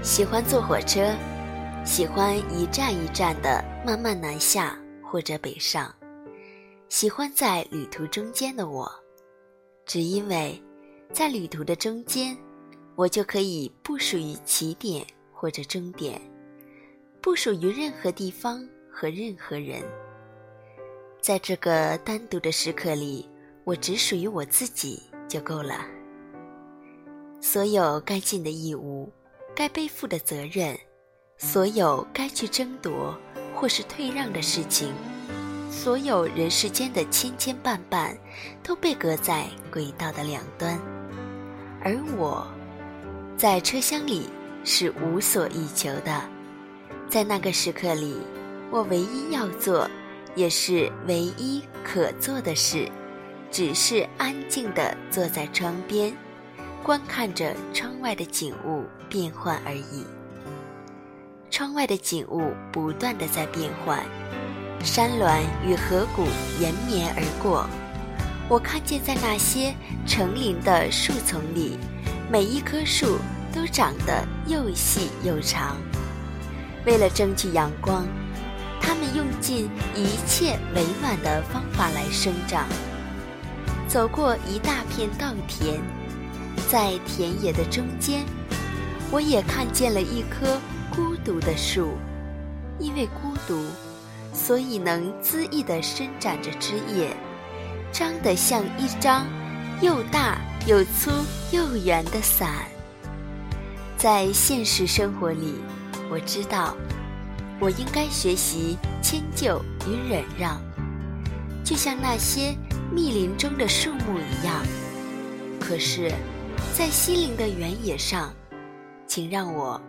喜欢坐火车，喜欢一站一站的慢慢南下或者北上，喜欢在旅途中间的我，只因为，在旅途的中间，我就可以不属于起点或者终点，不属于任何地方和任何人。在这个单独的时刻里，我只属于我自己就够了。所有该尽的义务。该背负的责任，所有该去争夺或是退让的事情，所有人世间的千千绊绊，都被隔在轨道的两端。而我，在车厢里是无所欲求的。在那个时刻里，我唯一要做，也是唯一可做的事，只是安静地坐在窗边。观看着窗外的景物变换而已。窗外的景物不断的在变换，山峦与河谷延绵而过。我看见在那些成林的树丛里，每一棵树都长得又细又长。为了争取阳光，它们用尽一切委婉的方法来生长。走过一大片稻田。在田野的中间，我也看见了一棵孤独的树，因为孤独，所以能恣意地伸展着枝叶，张得像一张又大又粗又圆的伞。在现实生活里，我知道，我应该学习迁就与忍让，就像那些密林中的树木一样。可是。在西陵的原野上，请让我，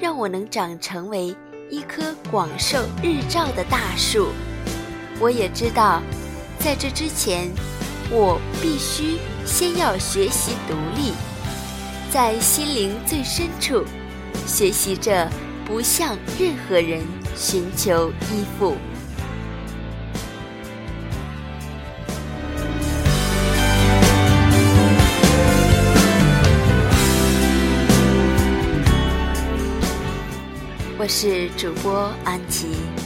让我能长成为一棵广受日照的大树。我也知道，在这之前，我必须先要学习独立，在心灵最深处，学习着不向任何人寻求依附。我是主播安琪。